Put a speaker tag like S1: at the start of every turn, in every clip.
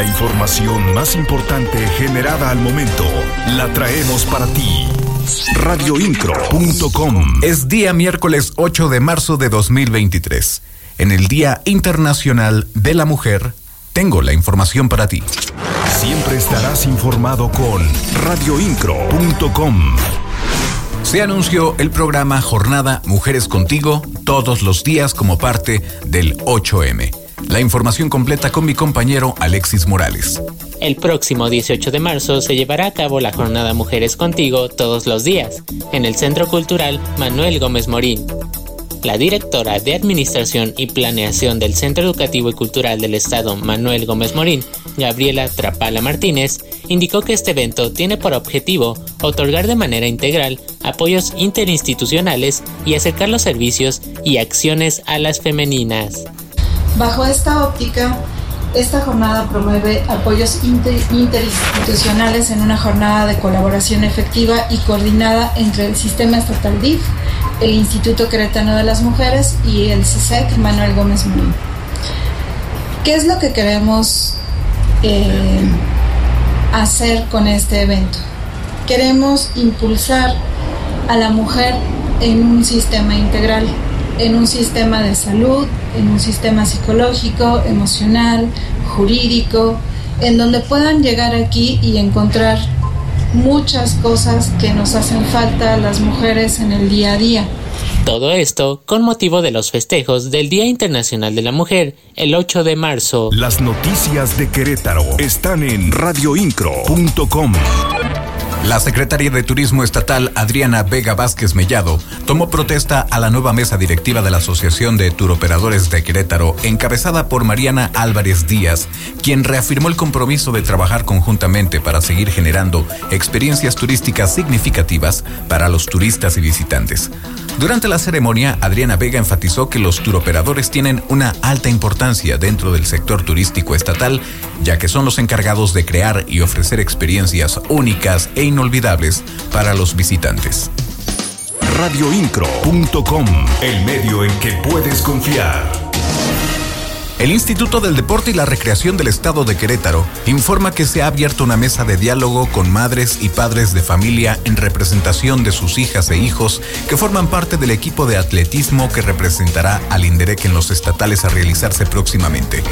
S1: La información más importante generada al momento la traemos para ti. Radioincro.com
S2: Es día miércoles 8 de marzo de 2023. En el Día Internacional de la Mujer, tengo la información para ti.
S1: Siempre estarás informado con radioincro.com.
S2: Se anunció el programa Jornada Mujeres Contigo todos los días como parte del 8M. La información completa con mi compañero Alexis Morales.
S3: El próximo 18 de marzo se llevará a cabo la jornada Mujeres Contigo todos los días, en el Centro Cultural Manuel Gómez Morín. La directora de Administración y Planeación del Centro Educativo y Cultural del Estado Manuel Gómez Morín, Gabriela Trapala Martínez, indicó que este evento tiene por objetivo otorgar de manera integral apoyos interinstitucionales y acercar los servicios y acciones a las femeninas.
S4: Bajo esta óptica, esta jornada promueve apoyos interinstitucionales en una jornada de colaboración efectiva y coordinada entre el Sistema Estatal DIF, el Instituto Queretano de las Mujeres y el CISEC e Manuel Gómez Murín. ¿Qué es lo que queremos eh, hacer con este evento? Queremos impulsar a la mujer en un sistema integral en un sistema de salud, en un sistema psicológico, emocional, jurídico, en donde puedan llegar aquí y encontrar muchas cosas que nos hacen falta a las mujeres en el día a día.
S3: Todo esto con motivo de los festejos del Día Internacional de la Mujer, el 8 de marzo.
S1: Las noticias de Querétaro están en radioincro.com.
S2: La secretaria de Turismo Estatal, Adriana Vega Vázquez Mellado, tomó protesta a la nueva mesa directiva de la Asociación de Turoperadores de Querétaro, encabezada por Mariana Álvarez Díaz, quien reafirmó el compromiso de trabajar conjuntamente para seguir generando experiencias turísticas significativas para los turistas y visitantes. Durante la ceremonia, Adriana Vega enfatizó que los turoperadores tienen una alta importancia dentro del sector turístico estatal, ya que son los encargados de crear y ofrecer experiencias únicas e inolvidables para los visitantes.
S1: Radioincro.com, el medio en que puedes confiar.
S2: El Instituto del Deporte y la Recreación del Estado de Querétaro informa que se ha abierto una mesa de diálogo con madres y padres de familia en representación de sus hijas e hijos que forman parte del equipo de atletismo que representará al INDEREC en los estatales a realizarse próximamente.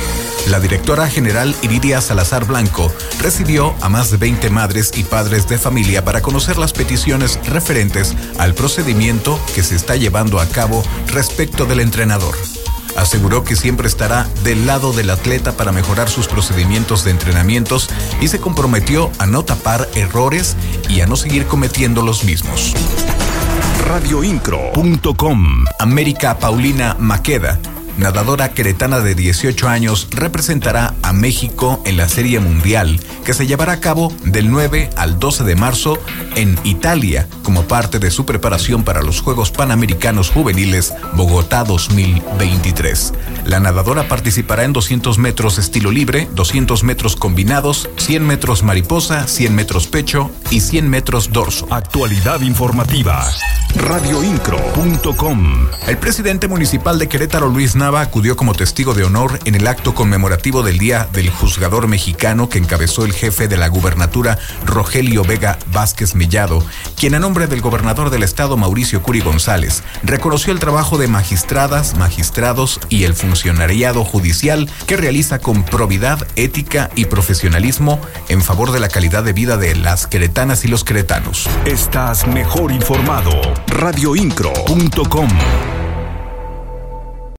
S2: La directora general Iridia Salazar Blanco recibió a más de 20 madres y padres de familia para conocer las peticiones referentes al procedimiento que se está llevando a cabo respecto del entrenador. Aseguró que siempre estará del lado del atleta para mejorar sus procedimientos de entrenamientos y se comprometió a no tapar errores y a no seguir cometiendo los mismos.
S1: Radioincro.com
S2: América Paulina Maqueda nadadora queretana de 18 años, representará a México en la Serie Mundial, que se llevará a cabo del 9 al 12 de marzo en Italia, como parte de su preparación para los Juegos Panamericanos Juveniles Bogotá 2023. La nadadora participará en 200 metros estilo libre, 200 metros combinados, 100 metros mariposa, 100 metros pecho y 100 metros dorso.
S1: Actualidad informativa. Radioincro.com
S2: El presidente municipal de Querétaro, Luis Acudió como testigo de honor en el acto conmemorativo del Día del Juzgador Mexicano que encabezó el jefe de la gubernatura, Rogelio Vega Vázquez Mellado, quien a nombre del gobernador del estado, Mauricio Curi González, reconoció el trabajo de magistradas, magistrados y el funcionariado judicial que realiza con probidad, ética y profesionalismo en favor de la calidad de vida de las queretanas y los queretanos.
S1: Estás mejor informado. Radioincro.com